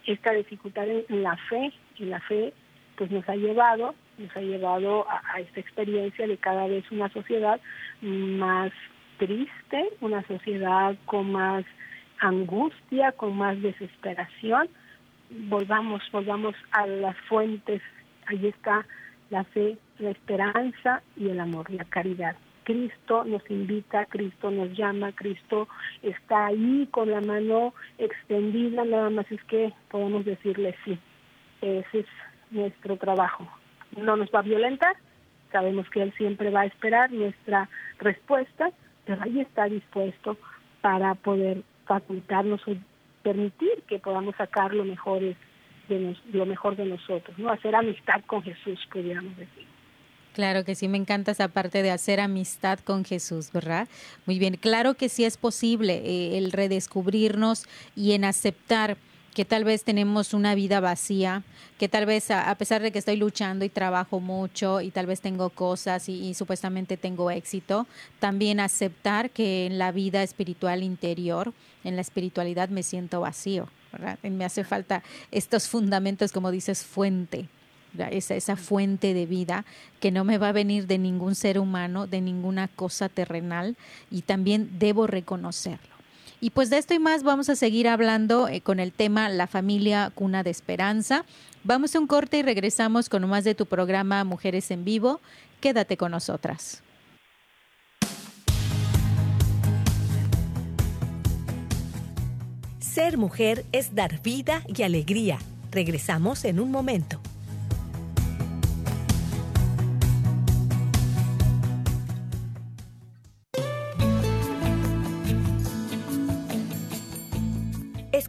Speaker 3: esta dificultad en, la fe, en la fe, pues nos ha llevado, nos ha llevado a, esta experiencia de cada vez una sociedad más triste, una sociedad con más angustia, con más desesperación. Volvamos, volvamos a las fuentes. Ahí está la fe, la esperanza y el amor, la caridad. Cristo nos invita, Cristo nos llama, Cristo está ahí con la mano extendida, nada más es que podemos decirle sí. Ese es nuestro trabajo. No nos va a violentar, sabemos que Él siempre va a esperar nuestra respuesta, pero ahí está dispuesto para poder facultarnos o permitir que podamos sacar lo mejor de, lo mejor de nosotros, no hacer amistad con Jesús, pudiéramos decir.
Speaker 1: Claro que sí, me encanta esa parte de hacer amistad con Jesús, ¿verdad? Muy bien, claro que sí es posible eh, el redescubrirnos y en aceptar que tal vez tenemos una vida vacía, que tal vez a, pesar de que estoy luchando y trabajo mucho y tal vez tengo cosas y, supuestamente tengo éxito, también aceptar que en la vida espiritual interior, en la espiritualidad me siento vacío, ¿verdad? Me hace falta estos fundamentos, como dices, fuente, esa, esa fuente de vida que no me va a venir de ningún ser humano, de ninguna cosa terrenal y también debo reconocerlo. Y pues de esto y más vamos a seguir hablando eh, con el tema La familia cuna de esperanza. Vamos a un corte y regresamos con más de tu programa Mujeres en Vivo. Quédate con nosotras.
Speaker 4: Ser mujer es dar vida y alegría. Regresamos en un momento.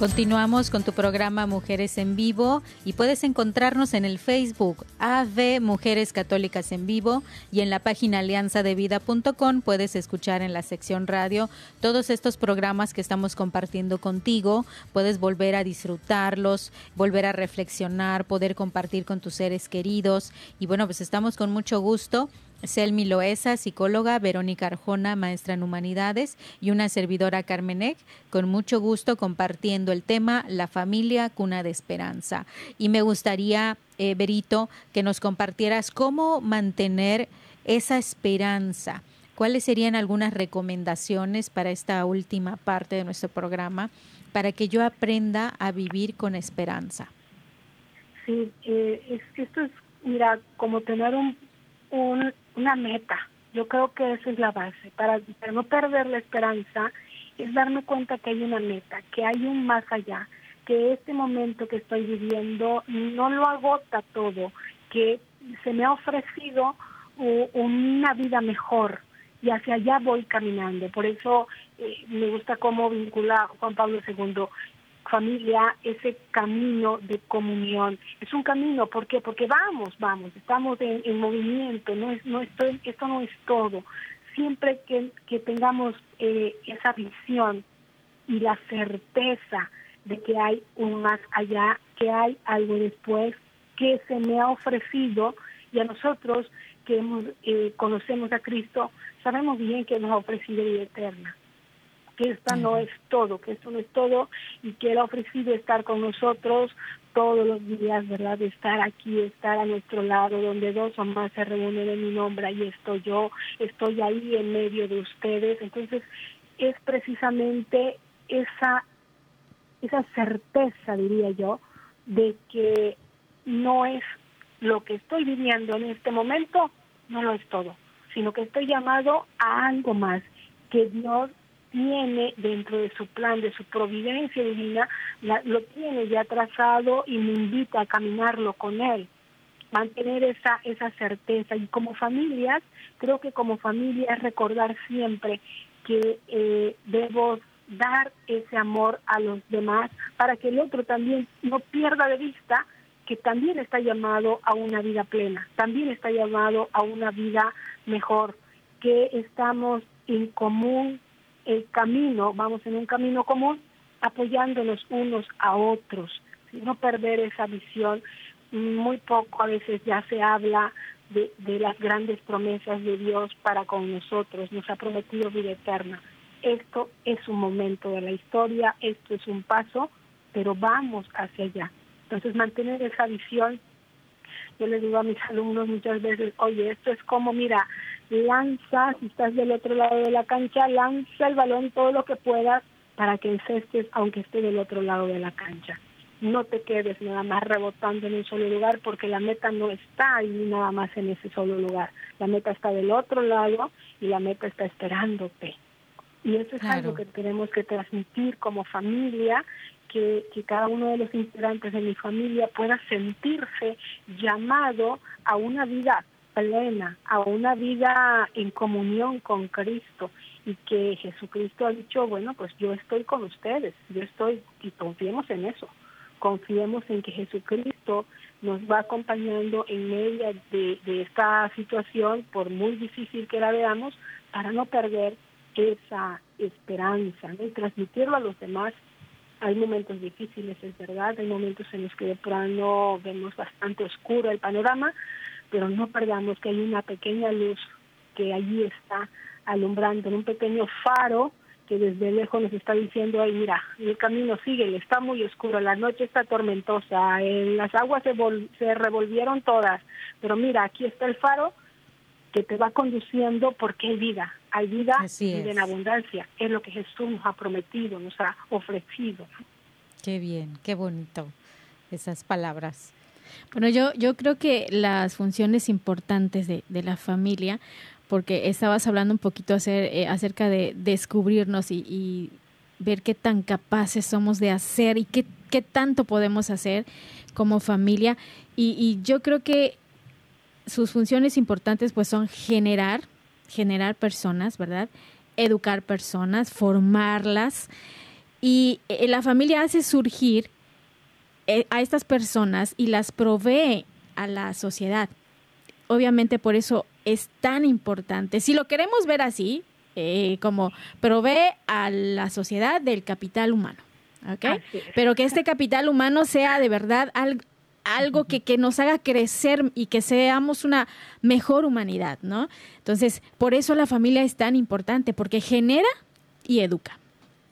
Speaker 1: Continuamos con tu programa Mujeres en Vivo y puedes encontrarnos en el Facebook AV Mujeres Católicas en Vivo y en la página alianzadevida.com puedes escuchar en la sección radio todos estos programas que estamos compartiendo contigo. Puedes volver a disfrutarlos, volver a reflexionar, poder compartir con tus seres queridos y bueno, pues estamos con mucho gusto Selmi Loesa, psicóloga, Verónica Arjona, maestra en humanidades, y una servidora Carmenek, con mucho gusto compartiendo el tema La familia, cuna de esperanza. Y me gustaría, eh, Berito, que nos compartieras cómo mantener esa esperanza. ¿Cuáles serían algunas recomendaciones para esta última parte de nuestro programa para que yo aprenda a vivir con esperanza?
Speaker 3: Sí, eh, esto es, mira, como tener un una meta. Yo creo que esa es la base. Para, no perder la esperanza, es darme cuenta que hay una meta, que hay un más allá, que este momento que estoy viviendo no lo agota todo, que se me ha ofrecido una vida mejor y hacia allá voy caminando. Por eso eh, me gusta cómo vincula Juan Pablo II familia ese camino de comunión. Es un camino, ¿por qué? Porque vamos, vamos, estamos en, movimiento, no es, no estoy, esto no es todo. siempre que, que tengamos eh, esa visión y la certeza de que hay un más allá, que hay algo después, que se me ha ofrecido y a nosotros que hemos, eh, conocemos a Cristo, sabemos bien que nos ha ofrecido vida eterna, que esta no es todo, que esto no es todo y que Él ha ofrecido estar con nosotros todos los días, ¿verdad? De estar aquí, estar a nuestro lado, donde dos o más se reúnen en mi nombre, y estoy yo, estoy ahí en medio de ustedes. Entonces, es precisamente esa, esa certeza, diría yo, de que no es lo que estoy viviendo en este momento, no lo es todo, sino que estoy llamado a algo más, que Dios tiene dentro de su plan, de su providencia divina, lo tiene ya trazado y me invita a caminarlo con Él. Mantener esa, esa certeza. Y como familias, creo que como familia es recordar siempre que eh, debo dar ese amor a los demás para que el otro también no pierda de vista que también está llamado a una vida plena, también está llamado a una vida mejor, que estamos en común el camino, vamos en un camino común, apoyándonos unos a otros, no perder esa visión. Muy poco a veces ya se habla de, de las grandes promesas de Dios para con nosotros, nos ha prometido vida eterna. Esto es un momento de la historia, esto es un paso, pero vamos hacia allá. Entonces mantener esa visión yo le digo a mis alumnos muchas veces, oye, esto es como, mira, lanza, si estás del otro lado de la cancha, lanza el balón todo lo que puedas para que encestes aunque esté del otro lado de la cancha. No te quedes nada más rebotando en un solo lugar porque la meta no está ahí nada más en ese solo lugar. La meta está del otro lado y la meta está esperándote. Y eso es algo que tenemos que transmitir como familia que, cada uno de los integrantes de mi familia pueda sentirse llamado a una vida plena, a una vida en comunión con Cristo. Y que Jesucristo ha dicho, bueno, pues yo estoy con ustedes, yo estoy y confiemos en eso, confiemos en que Jesucristo nos va acompañando en medio de, esta situación, por muy difícil que la veamos, para no perder esa esperanza y transmitirlo a los demás hay momentos difíciles, es verdad, hay momentos en los que de plano vemos bastante oscuro el panorama, pero no perdamos que hay una pequeña luz que allí está alumbrando, un pequeño faro que desde lejos nos está diciendo, ay, mira, el camino sigue, está muy oscuro, la noche está tormentosa, las aguas se, se revolvieron todas, pero mira, aquí está el faro que te va conduciendo porque hay vida, hay vida y en abundancia, es lo que Jesús nos ha prometido, nos ha ofrecido.
Speaker 1: Qué bien, qué bonito esas palabras.
Speaker 2: Bueno, yo, yo creo que las funciones importantes de, de la familia, porque estabas hablando un poquito hacer, eh, acerca de descubrirnos y, y, ver qué tan capaces somos de hacer y qué, qué tanto podemos hacer como familia. Y, y yo creo que sus funciones importantes pues son generar, generar personas, ¿verdad? Educar personas, formarlas. Y eh, la familia hace surgir eh, a estas personas y las provee a la sociedad. Obviamente por eso es tan importante. Si lo queremos ver así, eh, como provee a la sociedad del capital humano. ¿ok? Pero que este capital humano sea de verdad algo, algo que, que, nos haga crecer y que seamos una mejor humanidad, ¿no? Entonces, por eso la familia es tan importante, porque genera y educa.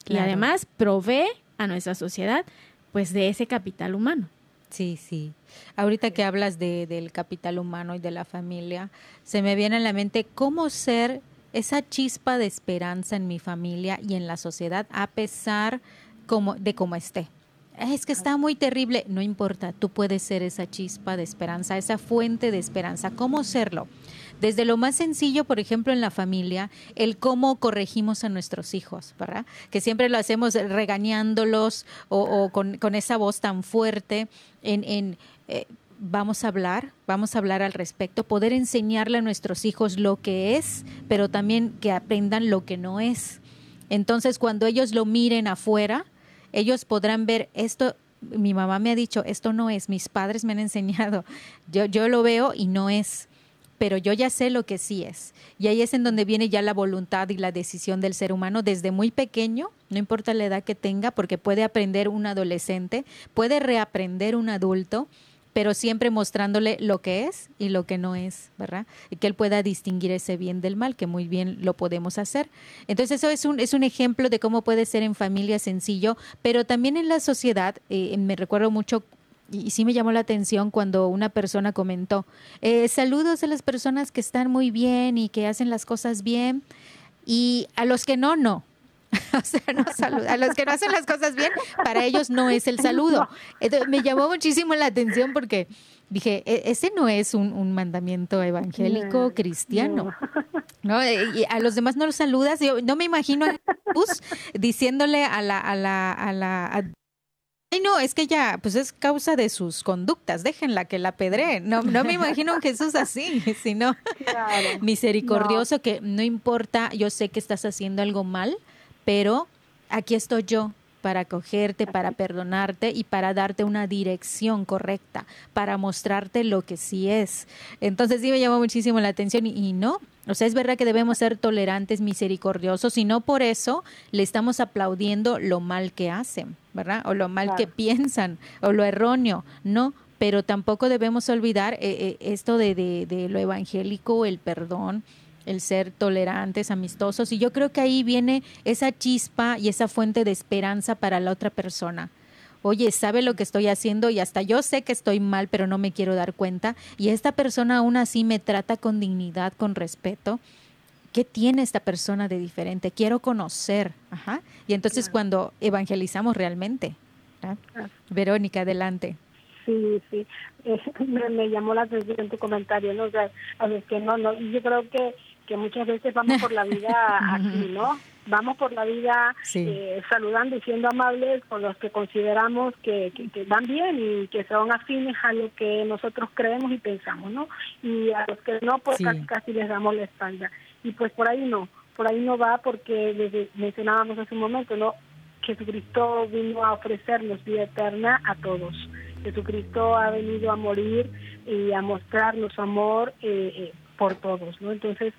Speaker 2: Y además provee a nuestra sociedad, pues, de ese capital humano.
Speaker 1: Sí, sí. Ahorita que hablas de, del capital humano y de la familia, se me viene a la mente cómo ser esa chispa de esperanza en mi familia y en la sociedad a pesar como, de cómo esté es que está muy terrible. No importa, tú puedes ser esa chispa de esperanza, esa fuente de esperanza. ¿Cómo serlo? Desde lo más sencillo, por ejemplo, en la familia, el cómo corregimos a nuestros hijos, ¿verdad? Que siempre lo hacemos regañándolos o, con, esa voz tan fuerte en... eh, vamos a hablar, vamos a hablar al respecto, poder enseñarle a nuestros hijos lo que es, pero también que aprendan lo que no es. Entonces, cuando ellos lo miren afuera, ellos podrán ver esto, mi mamá me ha dicho, esto no es, mis padres me han enseñado, yo, yo lo veo y no es. pero yo ya sé lo que sí es. Y ahí es en donde viene ya la voluntad y la decisión del ser humano desde muy pequeño, no importa la edad que tenga, porque puede aprender un adolescente, puede reaprender un adulto, pero siempre mostrándole lo que es y lo que no es, ¿verdad? Y que él pueda distinguir ese bien del mal, que muy bien lo podemos hacer. Entonces eso es un, es un ejemplo de cómo puede ser en familia sencillo, pero también en la sociedad, eh, me recuerdo mucho y, sí me llamó la atención cuando una persona comentó, eh, saludos a las personas que están muy bien y que hacen las cosas bien y a los que no, no. o sea, no a los que no hacen las cosas bien, para ellos no es el saludo. me llamó muchísimo la atención porque dije, e, ese no es un, mandamiento evangélico cristiano. No. Y a los demás no los saludas. Yo no me imagino a diciéndole a la, a la, a la Ay, no, es que ya, pues es causa de sus conductas, déjenla que la pedre. No, no me imagino un Jesús así, sino misericordioso, que no importa, yo sé que estás haciendo algo mal, pero aquí estoy yo para acogerte, para perdonarte y para darte una dirección correcta, para mostrarte lo que sí es. Entonces sí me llamó muchísimo la atención y, y no, o sea, es verdad que debemos ser tolerantes, misericordiosos, y no por eso le estamos aplaudiendo lo mal que hacen. ¿verdad? O lo mal que piensan, o lo erróneo, no, pero tampoco debemos olvidar eh, eh, esto de, de, lo evangélico, el perdón, el ser tolerantes, amistosos, y yo creo que ahí viene esa chispa y esa fuente de esperanza para la otra persona. Oye, sabe lo que estoy haciendo y hasta yo sé que estoy mal, pero no me quiero dar cuenta. Y esta persona aún así me trata con dignidad, con respeto. ¿qué tiene esta persona de diferente? Quiero conocer. Ajá. Y entonces cuando evangelizamos realmente. Verónica, adelante.
Speaker 3: Sí, sí. Eh, me, llamó la atención tu comentario, ¿no? O sea, a ver, que no, no, yo creo que, que muchas veces vamos por la vida así, ¿no? Vamos por la vida eh, saludando y siendo amables con los que consideramos que, que, van bien y que son afines a lo que nosotros creemos y pensamos, ¿no? Y a los que no, pues casi, casi les damos la espalda y pues por ahí no, por ahí no va porque desde, mencionábamos hace un momento, ¿no? Jesucristo vino a ofrecernos vida eterna a todos. Jesucristo ha venido a morir y a mostrarnos amor eh, eh, por todos, ¿no? Entonces,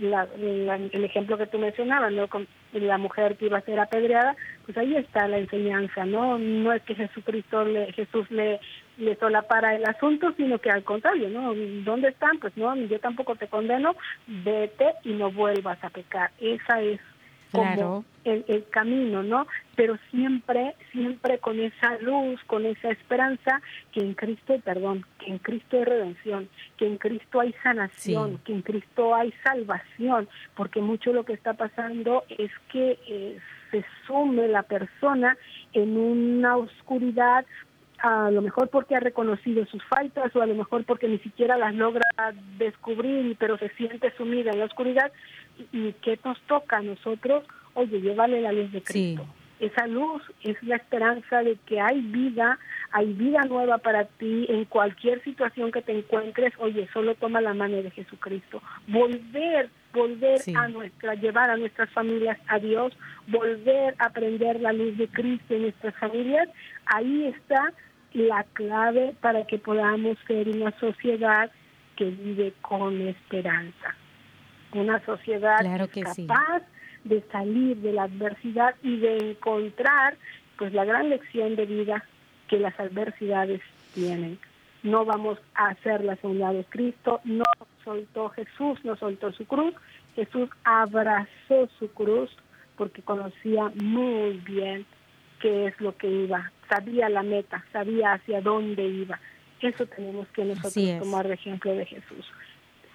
Speaker 3: el ejemplo que tú mencionabas, ¿no? Con la mujer que iba a ser apedreada, pues ahí está la enseñanza, ¿no? No es que Jesucristo, le, Jesús le, le solapara el asunto, sino que al contrario, ¿no? ¿Dónde están? Pues no, yo tampoco te condeno, vete y no vuelvas a pecar. Esa es como el, el, camino, ¿no? Pero siempre, siempre con esa luz, con esa esperanza que en Cristo hay perdón, que en Cristo hay redención, que en Cristo hay sanación, que en Cristo hay salvación, porque mucho lo que está pasando es que eh, se sume la persona en una oscuridad a lo mejor porque ha reconocido sus faltas o a lo mejor porque ni siquiera las logra descubrir, pero se siente sumida en la oscuridad. ¿Y, qué nos toca a nosotros? Oye, llévale la luz de Cristo. Esa luz es la esperanza de que hay vida, hay vida nueva para ti en cualquier situación que te encuentres. Oye, solo toma la mano de Jesucristo. Volver, volver a nuestra, llevar a nuestras familias a Dios, volver a aprender la luz de Cristo en nuestras familias. Ahí está la clave para que podamos ser una sociedad que vive con esperanza, una sociedad capaz de salir de la adversidad y de encontrar pues la gran lección de vida que las adversidades tienen. No vamos a hacerlas a un lado. Cristo no soltó Jesús, no soltó su cruz. Jesús abrazó su cruz porque conocía muy bien qué es lo que iba, sabía la meta, sabía hacia dónde iba. Eso tenemos que nosotros tomar de ejemplo de Jesús.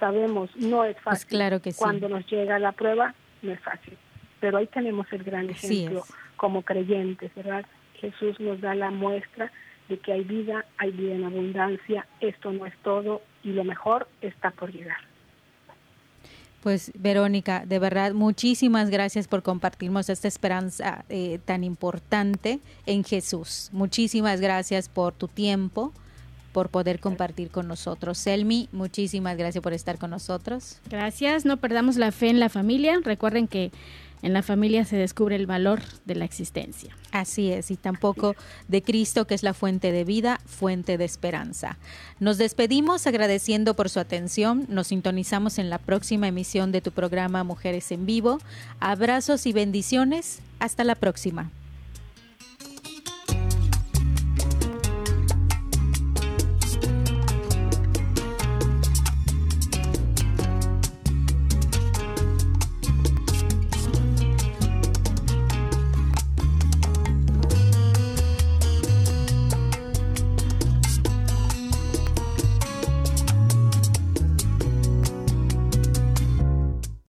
Speaker 3: Sabemos, no es pues fácil.
Speaker 1: claro que
Speaker 3: Cuando nos llega la prueba, no es fácil. Pero ahí tenemos el gran ejemplo como creyentes, ¿verdad? Jesús nos da la muestra de que hay vida, hay vida en abundancia, esto no es todo y lo mejor está por llegar.
Speaker 1: Pues Verónica, de verdad, muchísimas gracias por compartirnos esta esperanza eh, tan importante en Jesús. Muchísimas gracias por tu tiempo, por poder compartir con nosotros. Selmi, muchísimas gracias por estar con nosotros.
Speaker 2: Gracias, no perdamos la fe en la familia. Recuerden que en la familia se descubre el valor de la existencia.
Speaker 1: Así es, y tampoco de Cristo, que es la fuente de vida, fuente de esperanza. Nos despedimos agradeciendo por su atención. Nos sintonizamos en la próxima emisión de tu programa Mujeres en Vivo. Abrazos y bendiciones. Hasta la próxima.